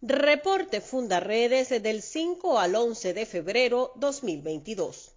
Reporte Fundaredes del 5 al 11 de febrero 2022.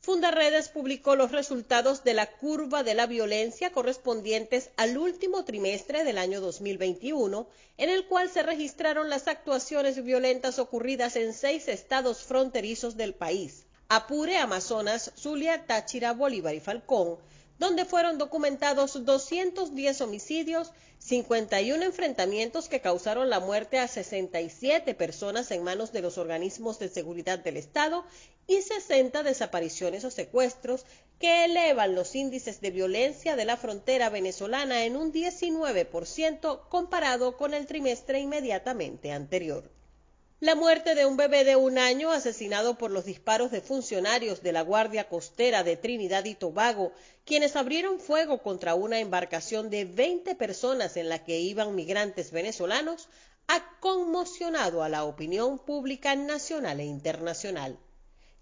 Fundaredes publicó los resultados de la curva de la violencia correspondientes al último trimestre del año 2021, en el cual se registraron las actuaciones violentas ocurridas en seis estados fronterizos del país: Apure, Amazonas, Zulia, Táchira, Bolívar y Falcón, donde fueron documentados 210 homicidios, 51 enfrentamientos que causaron la muerte a 67 personas en manos de los organismos de seguridad del Estado y 60 desapariciones o secuestros que elevan los índices de violencia de la frontera venezolana en un 19% comparado con el trimestre inmediatamente anterior. La muerte de un bebé de un año asesinado por los disparos de funcionarios de la Guardia Costera de Trinidad y Tobago, quienes abrieron fuego contra una embarcación de 20 personas en la que iban migrantes venezolanos, ha conmocionado a la opinión pública nacional e internacional.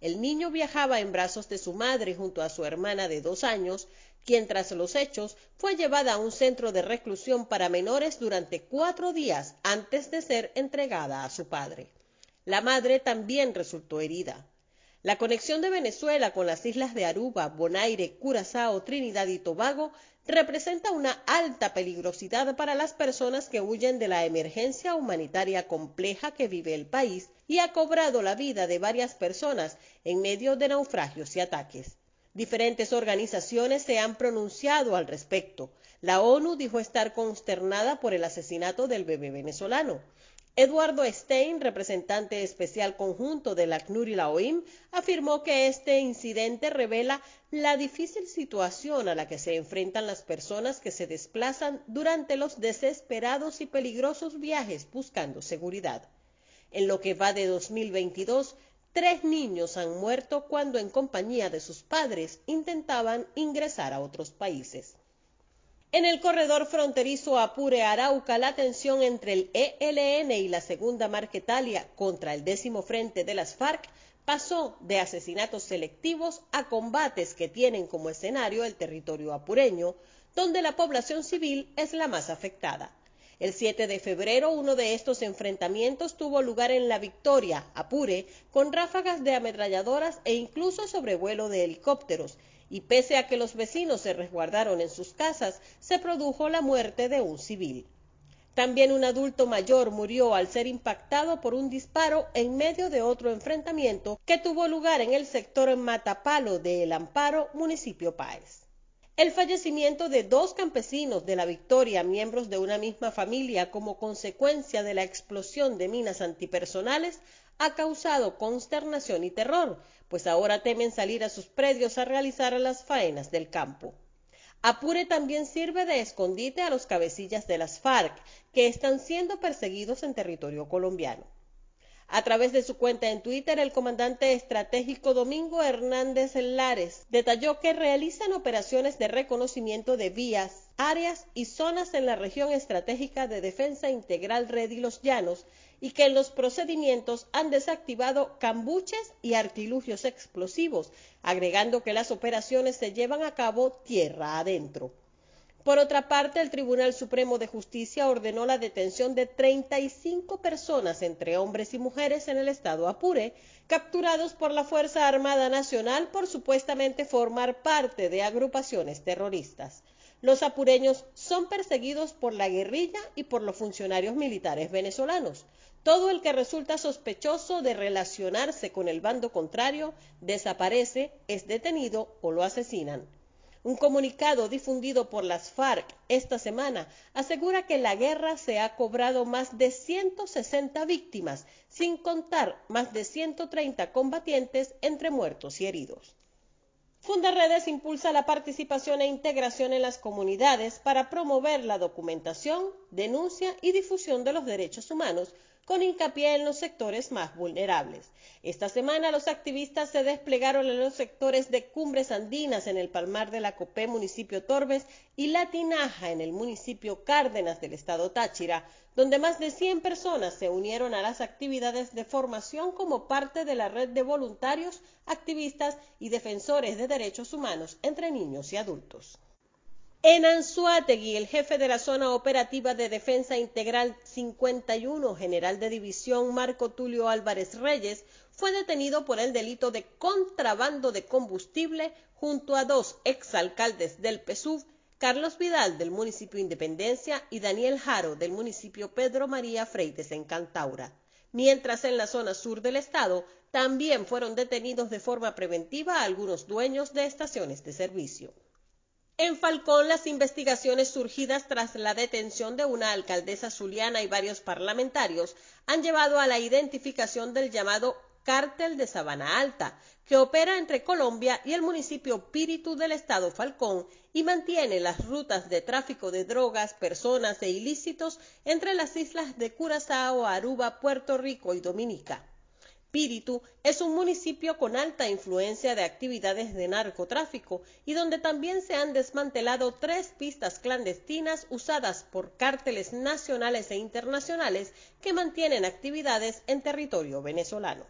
El niño viajaba en brazos de su madre junto a su hermana de dos años, quien tras los hechos fue llevada a un centro de reclusión para menores durante cuatro días antes de ser entregada a su padre. La madre también resultó herida. La conexión de Venezuela con las islas de Aruba, Bonaire, Curazao, Trinidad y Tobago representa una alta peligrosidad para las personas que huyen de la emergencia humanitaria compleja que vive el país y ha cobrado la vida de varias personas en medio de naufragios y ataques. Diferentes organizaciones se han pronunciado al respecto. La ONU dijo estar consternada por el asesinato del bebé venezolano. Eduardo Stein, representante especial conjunto de la ACNUR y la OIM, afirmó que este incidente revela la difícil situación a la que se enfrentan las personas que se desplazan durante los desesperados y peligrosos viajes buscando seguridad. En lo que va de 2022, Tres niños han muerto cuando en compañía de sus padres intentaban ingresar a otros países. En el corredor fronterizo Apure-Arauca, la tensión entre el ELN y la Segunda Marquetalia contra el décimo frente de las FARC pasó de asesinatos selectivos a combates que tienen como escenario el territorio apureño, donde la población civil es la más afectada. El 7 de febrero uno de estos enfrentamientos tuvo lugar en La Victoria, Apure, con ráfagas de ametralladoras e incluso sobrevuelo de helicópteros, y pese a que los vecinos se resguardaron en sus casas, se produjo la muerte de un civil. También un adulto mayor murió al ser impactado por un disparo en medio de otro enfrentamiento que tuvo lugar en el sector Matapalo de El Amparo, municipio Páez. El fallecimiento de dos campesinos de la Victoria, miembros de una misma familia, como consecuencia de la explosión de minas antipersonales, ha causado consternación y terror, pues ahora temen salir a sus predios a realizar las faenas del campo. Apure también sirve de escondite a los cabecillas de las FARC, que están siendo perseguidos en territorio colombiano. A través de su cuenta en Twitter, el comandante estratégico Domingo Hernández Lares detalló que realizan operaciones de reconocimiento de vías, áreas y zonas en la región estratégica de defensa integral Red y Los Llanos y que en los procedimientos han desactivado cambuches y artilugios explosivos, agregando que las operaciones se llevan a cabo tierra adentro. Por otra parte, el Tribunal Supremo de Justicia ordenó la detención de 35 personas, entre hombres y mujeres, en el estado Apure, capturados por la Fuerza Armada Nacional por supuestamente formar parte de agrupaciones terroristas. Los apureños son perseguidos por la guerrilla y por los funcionarios militares venezolanos. Todo el que resulta sospechoso de relacionarse con el bando contrario desaparece, es detenido o lo asesinan. Un comunicado difundido por las FARC esta semana asegura que la guerra se ha cobrado más de 160 víctimas, sin contar más de 130 combatientes entre muertos y heridos. Fundaredes impulsa la participación e integración en las comunidades para promover la documentación, denuncia y difusión de los derechos humanos con hincapié en los sectores más vulnerables. Esta semana los activistas se desplegaron en los sectores de Cumbres Andinas en el Palmar de la Copé, municipio Torbes, y La Tinaja en el municipio Cárdenas del estado Táchira, donde más de 100 personas se unieron a las actividades de formación como parte de la red de voluntarios, activistas y defensores de derechos humanos entre niños y adultos. En Anzuategui, el jefe de la Zona Operativa de Defensa Integral 51, general de división Marco Tulio Álvarez Reyes, fue detenido por el delito de contrabando de combustible junto a dos exalcaldes del PSUV, Carlos Vidal del municipio Independencia y Daniel Jaro del municipio Pedro María Freites en Cantaura. Mientras en la zona sur del estado también fueron detenidos de forma preventiva algunos dueños de estaciones de servicio. En Falcón, las investigaciones surgidas tras la detención de una alcaldesa zuliana y varios parlamentarios han llevado a la identificación del llamado Cártel de Sabana Alta, que opera entre Colombia y el municipio Píritu del estado Falcón y mantiene las rutas de tráfico de drogas, personas e ilícitos entre las islas de Curazao, Aruba, Puerto Rico y Dominica. Espíritu es un municipio con alta influencia de actividades de narcotráfico y donde también se han desmantelado tres pistas clandestinas usadas por cárteles nacionales e internacionales que mantienen actividades en territorio venezolano.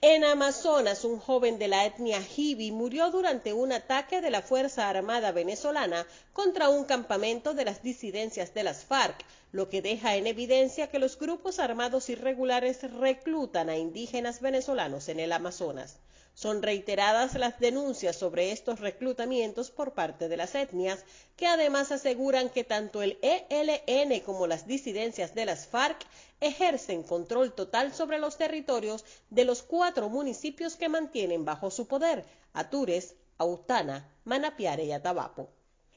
En Amazonas, un joven de la etnia Hibi murió durante un ataque de la Fuerza Armada venezolana contra un campamento de las disidencias de las FARC, lo que deja en evidencia que los grupos armados irregulares reclutan a indígenas venezolanos en el Amazonas. Son reiteradas las denuncias sobre estos reclutamientos por parte de las etnias, que además aseguran que tanto el ELN como las disidencias de las FARC ejercen control total sobre los territorios de los cuatro municipios que mantienen bajo su poder, Atures, Autana, Manapiare y Atabapo.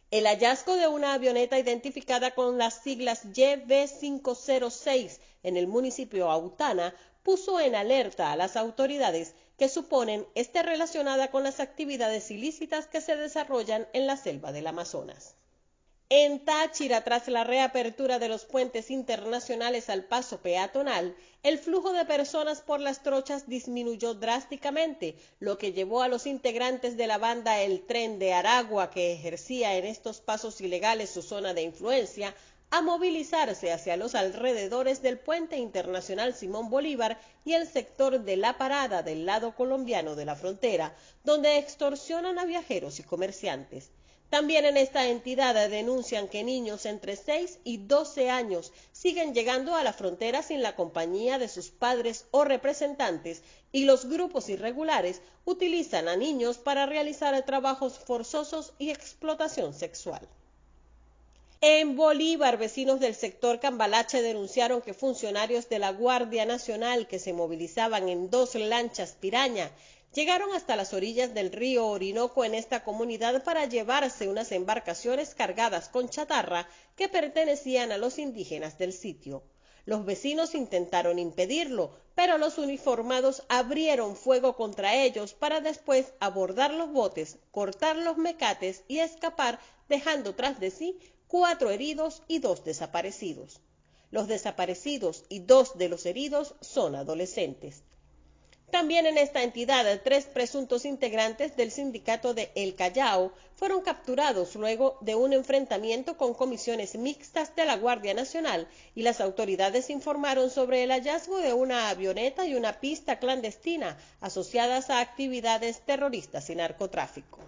El hallazgo de una avioneta identificada con las siglas YB506 en el municipio Autana puso en alerta a las autoridades que suponen esté relacionada con las actividades ilícitas que se desarrollan en la selva del Amazonas. En Táchira, tras la reapertura de los puentes internacionales al paso peatonal, el flujo de personas por las trochas disminuyó drásticamente, lo que llevó a los integrantes de la banda El Tren de Aragua, que ejercía en estos pasos ilegales su zona de influencia, a movilizarse hacia los alrededores del puente internacional Simón Bolívar y el sector de la parada del lado colombiano de la frontera, donde extorsionan a viajeros y comerciantes. También en esta entidad denuncian que niños entre 6 y 12 años siguen llegando a la frontera sin la compañía de sus padres o representantes y los grupos irregulares utilizan a niños para realizar trabajos forzosos y explotación sexual. En Bolívar, vecinos del sector Cambalache denunciaron que funcionarios de la Guardia Nacional que se movilizaban en dos lanchas piraña llegaron hasta las orillas del río Orinoco en esta comunidad para llevarse unas embarcaciones cargadas con chatarra que pertenecían a los indígenas del sitio. Los vecinos intentaron impedirlo, pero los uniformados abrieron fuego contra ellos para después abordar los botes, cortar los mecates y escapar, dejando tras de sí cuatro heridos y dos desaparecidos. Los desaparecidos y dos de los heridos son adolescentes. También en esta entidad, tres presuntos integrantes del sindicato de El Callao fueron capturados luego de un enfrentamiento con comisiones mixtas de la Guardia Nacional y las autoridades informaron sobre el hallazgo de una avioneta y una pista clandestina asociadas a actividades terroristas y narcotráfico.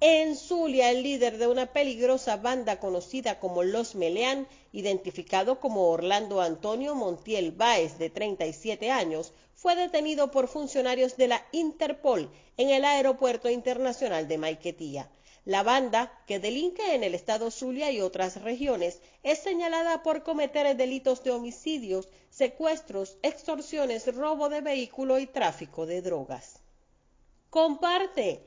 En Zulia, el líder de una peligrosa banda conocida como Los Meleán, identificado como Orlando Antonio Montiel Báez, de 37 años, fue detenido por funcionarios de la Interpol en el Aeropuerto Internacional de Maiquetía. La banda, que delinque en el estado Zulia y otras regiones, es señalada por cometer delitos de homicidios, secuestros, extorsiones, robo de vehículo y tráfico de drogas. Comparte